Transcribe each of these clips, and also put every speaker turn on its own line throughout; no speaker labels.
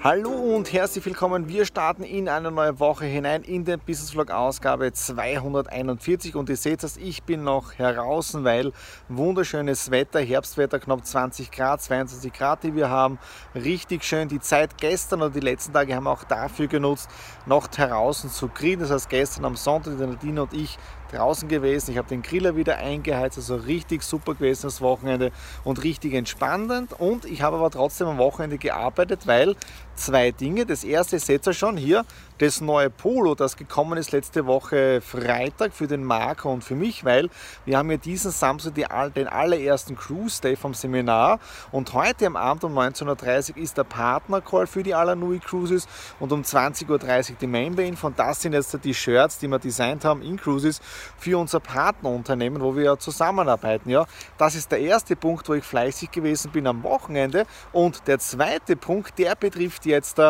Hallo und herzlich willkommen. Wir starten in eine neue Woche hinein in den Business Vlog Ausgabe 241 und ihr seht es, ich bin noch heraus, weil wunderschönes Wetter, Herbstwetter, knapp 20 Grad, 22 Grad, die wir haben. Richtig schön. Die Zeit gestern und die letzten Tage haben wir auch dafür genutzt, noch draußen zu grillen. Das heißt, gestern am Sonntag, die Nadine und ich draußen gewesen. Ich habe den Griller wieder eingeheizt, also richtig super gewesen das Wochenende und richtig entspannend. Und ich habe aber trotzdem am Wochenende gearbeitet, weil zwei Dinge. Das erste seht ihr schon hier, das neue Polo, das gekommen ist letzte Woche Freitag für den Marco und für mich, weil wir haben ja diesen Samstag die, den allerersten Cruise Day vom Seminar und heute am Abend um 19.30 Uhr ist der Partner-Call für die Alanui Cruises und um 20.30 Uhr die Mainbane. Von das sind jetzt die Shirts, die wir designt haben in Cruises für unser Partnerunternehmen, wo wir ja zusammenarbeiten. Ja, das ist der erste Punkt, wo ich fleißig gewesen bin am Wochenende und der zweite Punkt, der betrifft jetzt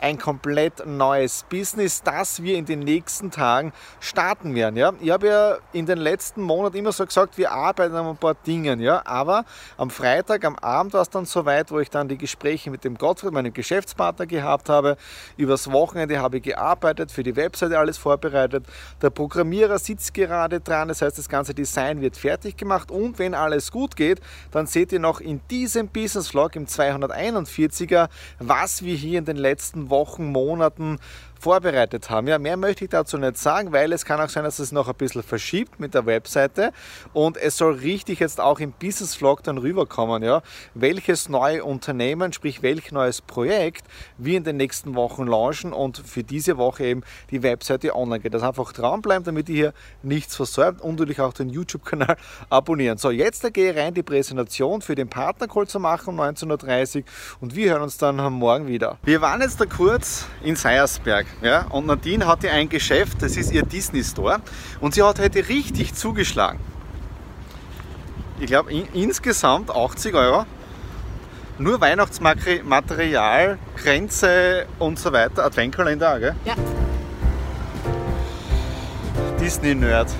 ein komplett neues Business, das wir in den nächsten Tagen starten werden. Ja? Ich habe ja in den letzten Monaten immer so gesagt, wir arbeiten an ein paar Dingen, ja? aber am Freitag, am Abend war es dann soweit, wo ich dann die Gespräche mit dem Gottfried, meinem Geschäftspartner, gehabt habe. Übers Wochenende habe ich gearbeitet, für die Webseite alles vorbereitet. Der Programmierer sitzt gerade dran, das heißt, das ganze Design wird fertig gemacht und wenn alles gut geht, dann seht ihr noch in diesem Business Vlog im 241er, was wir hier in den letzten Wochen, Monaten vorbereitet haben. Ja, mehr möchte ich dazu nicht sagen, weil es kann auch sein, dass es noch ein bisschen verschiebt mit der Webseite und es soll richtig jetzt auch im Business Vlog dann rüberkommen, ja, welches neue Unternehmen, sprich welch neues Projekt wir in den nächsten Wochen launchen und für diese Woche eben die Webseite online geht. Das einfach dranbleiben, damit ihr hier nichts versäumt und natürlich auch den YouTube-Kanal abonnieren. So, jetzt gehe ich rein, die Präsentation für den Partnercall zu machen um 19.30 Uhr und wir hören uns dann morgen wieder. Wir waren jetzt da kurz in Seiersberg. Ja? Und Nadine hatte ein Geschäft, das ist ihr Disney Store. Und sie hat heute richtig zugeschlagen. Ich glaube in, insgesamt 80 Euro. Nur Weihnachtsmaterial, Grenze und so weiter. Adventkalender, gell? Ja. Disney-Nerd.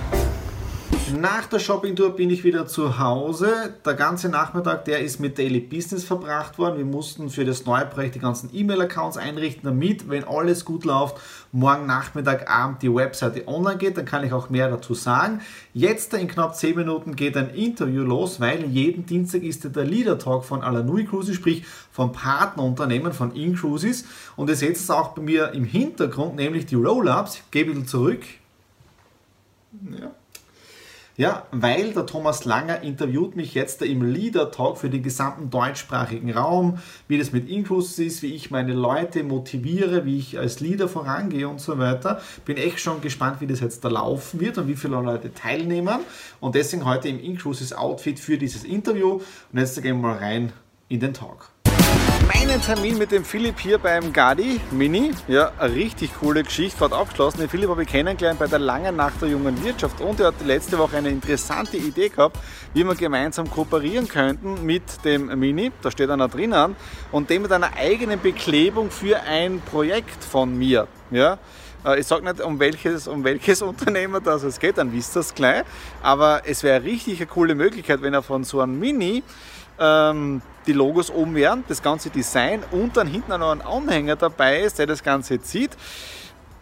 Nach der Shoppingtour bin ich wieder zu Hause. Der ganze Nachmittag, der ist mit Daily Business verbracht worden. Wir mussten für das neue Projekt die ganzen E-Mail-Accounts einrichten, damit, wenn alles gut läuft, morgen Nachmittag, Abend die Webseite online geht. Dann kann ich auch mehr dazu sagen. Jetzt in knapp 10 Minuten geht ein Interview los, weil jeden Dienstag ist der Leader Talk von Alanui Cruises, sprich vom Partnerunternehmen von InCruises. Und ihr seht es auch bei mir im Hintergrund, nämlich die Roll-Ups. Ich gebe ein bisschen zurück. Ja. Ja, weil der Thomas Langer interviewt mich jetzt im Leader Talk für den gesamten deutschsprachigen Raum, wie das mit Inclusive ist, wie ich meine Leute motiviere, wie ich als Leader vorangehe und so weiter. Bin echt schon gespannt, wie das jetzt da laufen wird und wie viele Leute teilnehmen. Und deswegen heute im Inclusive Outfit für dieses Interview. Und jetzt gehen wir mal rein in den Talk meinen Termin mit dem Philipp hier beim Gadi Mini. Ja, eine richtig coole Geschichte, gerade abgeschlossen. Den Philipp habe ich kennengelernt bei der langen Nacht der jungen Wirtschaft und er hat letzte Woche eine interessante Idee gehabt, wie wir gemeinsam kooperieren könnten mit dem Mini, da steht einer drinnen, und dem mit einer eigenen Beklebung für ein Projekt von mir. Ja, äh, ich sage nicht, um welches, um welches Unternehmen das es geht, dann wisst ihr es gleich. Aber es wäre richtig eine coole Möglichkeit, wenn er von so einem Mini ähm, die Logos oben wären, das ganze Design und dann hinten noch ein Anhänger dabei ist, der das Ganze zieht.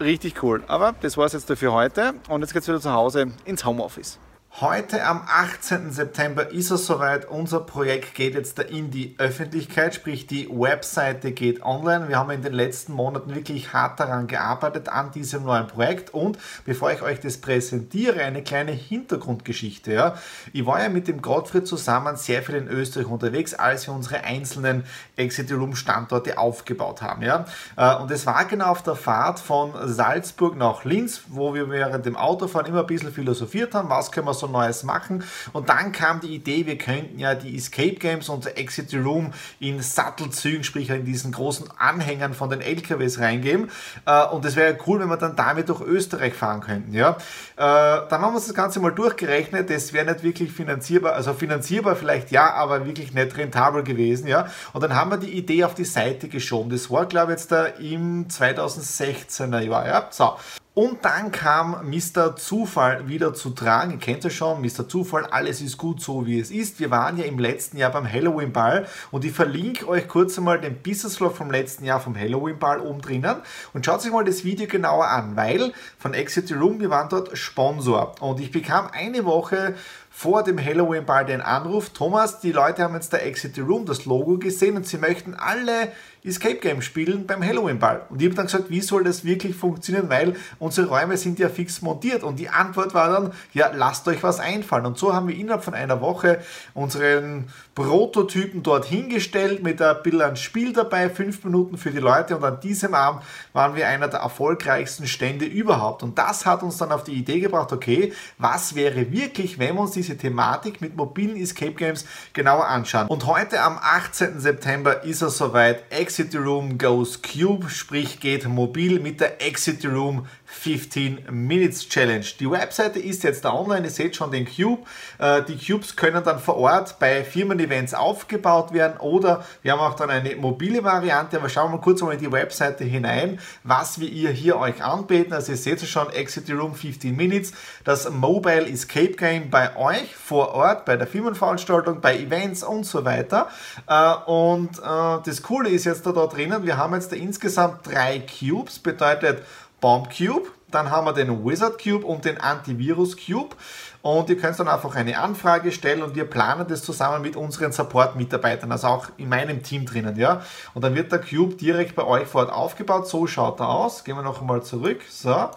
Richtig cool. Aber das war es jetzt für heute und jetzt geht es wieder zu Hause ins Homeoffice. Heute am 18. September ist es soweit. Unser Projekt geht jetzt in die Öffentlichkeit, sprich die Webseite geht online. Wir haben in den letzten Monaten wirklich hart daran gearbeitet, an diesem neuen Projekt. Und bevor ich euch das präsentiere, eine kleine Hintergrundgeschichte. Ja. Ich war ja mit dem Gottfried zusammen sehr viel in Österreich unterwegs, als wir unsere einzelnen Exit Room Standorte aufgebaut haben. Ja. Äh, und es war genau auf der Fahrt von Salzburg nach Linz, wo wir während dem Autofahren immer ein bisschen philosophiert haben, was können wir so so Neues machen. Und dann kam die Idee, wir könnten ja die Escape Games und Exit the Room in Sattelzügen, sprich in diesen großen Anhängern von den LKWs reingeben. Äh, und es wäre cool, wenn wir dann damit durch Österreich fahren könnten. Ja? Äh, dann haben wir uns das Ganze mal durchgerechnet. Das wäre nicht wirklich finanzierbar, also finanzierbar vielleicht ja, aber wirklich nicht rentabel gewesen. Ja? Und dann haben wir die Idee auf die Seite geschoben. Das war, glaube ich, jetzt da im 2016er Jahr. Ja? So. Und dann kam Mr. Zufall wieder zu tragen. Ihr kennt es schon, Mr. Zufall, alles ist gut so wie es ist. Wir waren ja im letzten Jahr beim Halloween Ball und ich verlinke euch kurz einmal den Business Vlog vom letzten Jahr vom Halloween Ball oben drinnen und schaut euch mal das Video genauer an, weil von Exit Room, wir waren dort Sponsor und ich bekam eine Woche vor dem Halloween Ball den Anruf, Thomas, die Leute haben jetzt der Exit Room, das Logo gesehen und sie möchten alle Escape Game spielen beim Halloween Ball. Und ich habe dann gesagt, wie soll das wirklich funktionieren, weil unsere Räume sind ja fix montiert. Und die Antwort war dann, ja, lasst euch was einfallen. Und so haben wir innerhalb von einer Woche unseren Prototypen dort hingestellt mit ein bisschen Spiel dabei, fünf Minuten für die Leute. Und an diesem Abend waren wir einer der erfolgreichsten Stände überhaupt. Und das hat uns dann auf die Idee gebracht, okay, was wäre wirklich, wenn wir uns diese Thematik mit mobilen Escape Games genauer anschauen. Und heute am 18. September ist es soweit. Exit Room Goes Cube, sprich geht mobil mit der Exit Room 15 Minutes Challenge. Die Webseite ist jetzt da online, ihr seht schon den Cube. Äh, die Cubes können dann vor Ort bei Firmen-Events aufgebaut werden oder wir haben auch dann eine mobile Variante, aber schauen wir mal kurz mal in die Webseite hinein, was wir ihr hier euch anbieten. Also ihr seht schon, Exit Room 15 Minutes, das Mobile Escape Game bei euch vor Ort, bei der Firmenveranstaltung, bei Events und so weiter. Äh, und äh, das Coole ist jetzt, da, da drinnen. Wir haben jetzt da insgesamt drei Cubes, bedeutet Bomb Cube, dann haben wir den Wizard Cube und den Antivirus Cube. Und ihr könnt dann einfach eine Anfrage stellen und wir planen das zusammen mit unseren Support-Mitarbeitern, also auch in meinem Team drinnen, ja. Und dann wird der Cube direkt bei euch vor Ort aufgebaut. So schaut er aus. Gehen wir noch einmal zurück. So.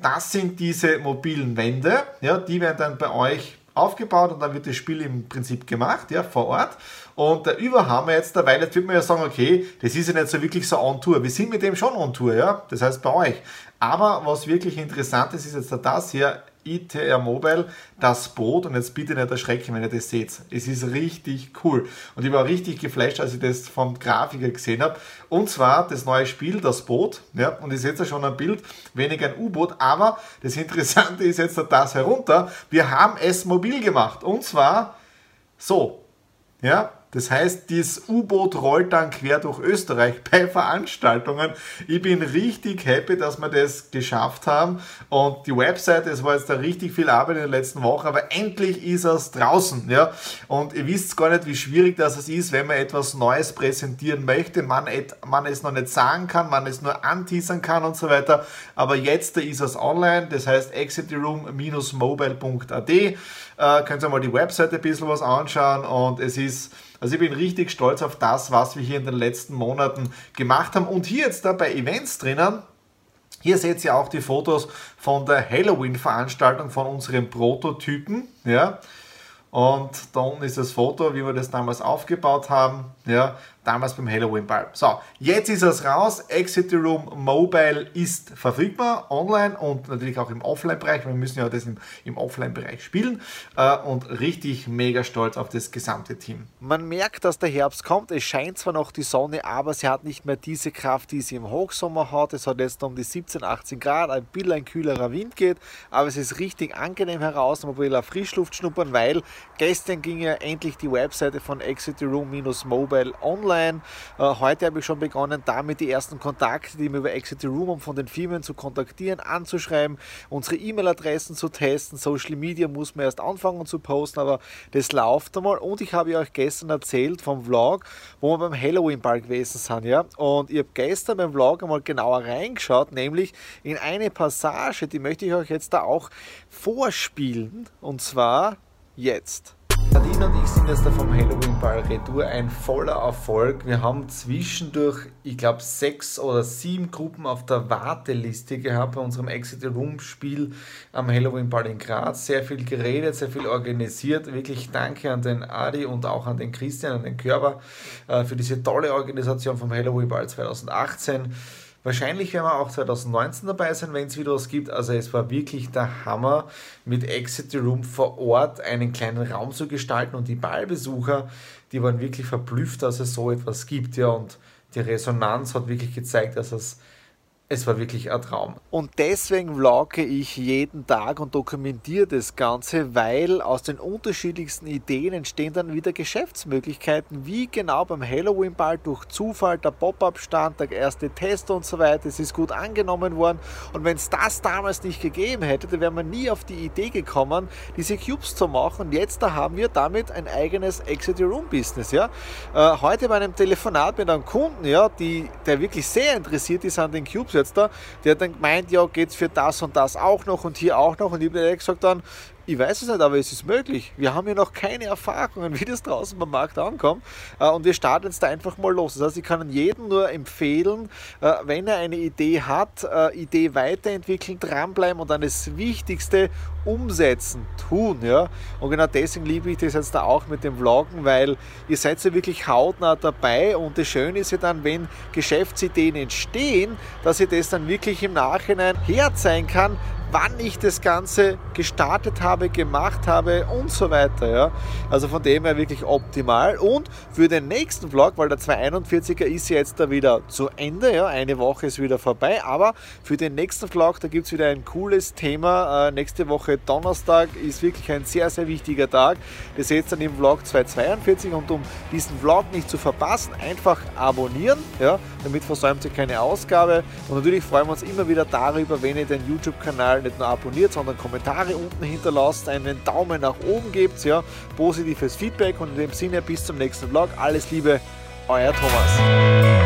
Das sind diese mobilen Wände, ja, die werden dann bei euch aufgebaut und dann wird das Spiel im Prinzip gemacht, ja, vor Ort. Und der Über haben wir jetzt, weil jetzt wird man ja sagen, okay, das ist ja nicht so wirklich so on Tour. Wir sind mit dem schon on Tour, ja, das heißt bei euch. Aber was wirklich interessant ist, ist jetzt das hier, ITR Mobile, das Boot. Und jetzt bitte nicht erschrecken, wenn ihr das seht. Es ist richtig cool. Und ich war richtig geflasht, als ich das vom Grafiker gesehen habe. Und zwar das neue Spiel, das Boot. Ja, und ihr seht ja schon ein Bild, weniger ein U-Boot. Aber das Interessante ist jetzt das herunter. Wir haben es mobil gemacht. Und zwar so. Ja, das heißt, dieses U-Boot rollt dann quer durch Österreich bei Veranstaltungen. Ich bin richtig happy, dass wir das geschafft haben. Und die Webseite, es war jetzt da richtig viel Arbeit in den letzten Wochen, aber endlich ist es draußen. Ja? Und ihr wisst gar nicht, wie schwierig das ist, wenn man etwas Neues präsentieren möchte, man, man es noch nicht sagen kann, man es nur anteasern kann und so weiter. Aber jetzt ist es online, das heißt exitroom-mobile.at. Äh, könnt ihr mal die Webseite ein bisschen was anschauen und es ist also ich bin richtig stolz auf das, was wir hier in den letzten Monaten gemacht haben. Und hier jetzt da bei Events drinnen, hier seht ihr auch die Fotos von der Halloween-Veranstaltung von unseren Prototypen. Ja. Und da unten ist das Foto, wie wir das damals aufgebaut haben. Ja, damals beim Halloween Ball. So, jetzt ist es raus. Exit Room Mobile ist verfügbar, online und natürlich auch im Offline-Bereich. Wir müssen ja das im, im Offline-Bereich spielen äh, und richtig mega stolz auf das gesamte Team. Man merkt, dass der Herbst kommt. Es scheint zwar noch die Sonne, aber sie hat nicht mehr diese Kraft, die sie im Hochsommer hat. Es hat jetzt um die 17, 18 Grad, ein bisschen ein kühlerer Wind geht, aber es ist richtig angenehm heraus. Man will auch Frischluft schnuppern, weil gestern ging ja endlich die Webseite von Exit Room-Mobile online. Äh, heute habe ich schon begonnen, damit die ersten Kontakte, die mir über Exit Room um von den Firmen zu kontaktieren, anzuschreiben, unsere E-Mail-Adressen zu testen. Social Media muss man erst anfangen zu posten, aber das läuft einmal. Und ich habe euch gestern erzählt vom Vlog, wo wir beim Halloween-Ball gewesen sind. Ja? Und ich habe gestern beim Vlog einmal genauer reingeschaut, nämlich in eine Passage, die möchte ich euch jetzt da auch vorspielen. Und zwar jetzt. Nadine und ich sind jetzt da vom Halloween Ball Retour ein voller Erfolg. Wir haben zwischendurch, ich glaube, sechs oder sieben Gruppen auf der Warteliste gehabt bei unserem Exit Room Spiel am Halloween Ball in Graz. Sehr viel geredet, sehr viel organisiert. Wirklich danke an den Adi und auch an den Christian, an den Körper äh, für diese tolle Organisation vom Halloween Ball 2018. Wahrscheinlich werden wir auch 2019 dabei sein, wenn es wieder was gibt. Also es war wirklich der Hammer, mit Exit the Room vor Ort einen kleinen Raum zu gestalten und die Ballbesucher, die waren wirklich verblüfft, dass es so etwas gibt. Ja, und die Resonanz hat wirklich gezeigt, dass es es war wirklich ein Traum. Und deswegen vlogge ich jeden Tag und dokumentiere das Ganze, weil aus den unterschiedlichsten Ideen entstehen dann wieder Geschäftsmöglichkeiten, wie genau beim Halloween-Ball durch Zufall, der Pop-Up-Stand, der erste Test und so weiter. Es ist gut angenommen worden. Und wenn es das damals nicht gegeben hätte, dann wäre man nie auf die Idee gekommen, diese Cubes zu machen. Und jetzt da haben wir damit ein eigenes Exit-Room-Business. Ja? Äh, heute bei einem Telefonat mit einem Kunden, ja, die, der wirklich sehr interessiert ist an den Cubes, da, der hat dann gemeint, ja, geht es für das und das auch noch und hier auch noch. Und ich habe gesagt dann, ich weiß es nicht, aber es ist möglich. Wir haben ja noch keine Erfahrungen, wie das draußen beim Markt ankommt. Äh, und wir starten jetzt da einfach mal los. Das heißt, ich kann jedem nur empfehlen, äh, wenn er eine Idee hat, äh, Idee weiterentwickeln, dranbleiben und dann das Wichtigste umsetzen, tun. Ja? Und genau deswegen liebe ich das jetzt da auch mit dem Vloggen, weil ihr seid ja wirklich hautnah dabei und das Schöne ist ja dann, wenn Geschäftsideen entstehen, dass ihr das dann wirklich im Nachhinein herzeigen kann, wann ich das Ganze gestartet habe, gemacht habe und so weiter. Ja. Also von dem her wirklich optimal. Und für den nächsten Vlog, weil der 241er ist jetzt da wieder zu Ende, ja, eine Woche ist wieder vorbei, aber für den nächsten Vlog, da gibt es wieder ein cooles Thema. Äh, nächste Woche Donnerstag ist wirklich ein sehr, sehr wichtiger Tag. Das seht ihr dann im Vlog 242 und um diesen Vlog nicht zu verpassen, einfach abonnieren, ja, damit versäumt ihr keine Ausgabe. Und natürlich freuen wir uns immer wieder darüber, wenn ihr den YouTube-Kanal Kanal nicht nur abonniert, sondern Kommentare unten hinterlasst, einen Daumen nach oben gebt, ja, positives Feedback und in dem Sinne bis zum nächsten Vlog. Alles Liebe, euer Thomas.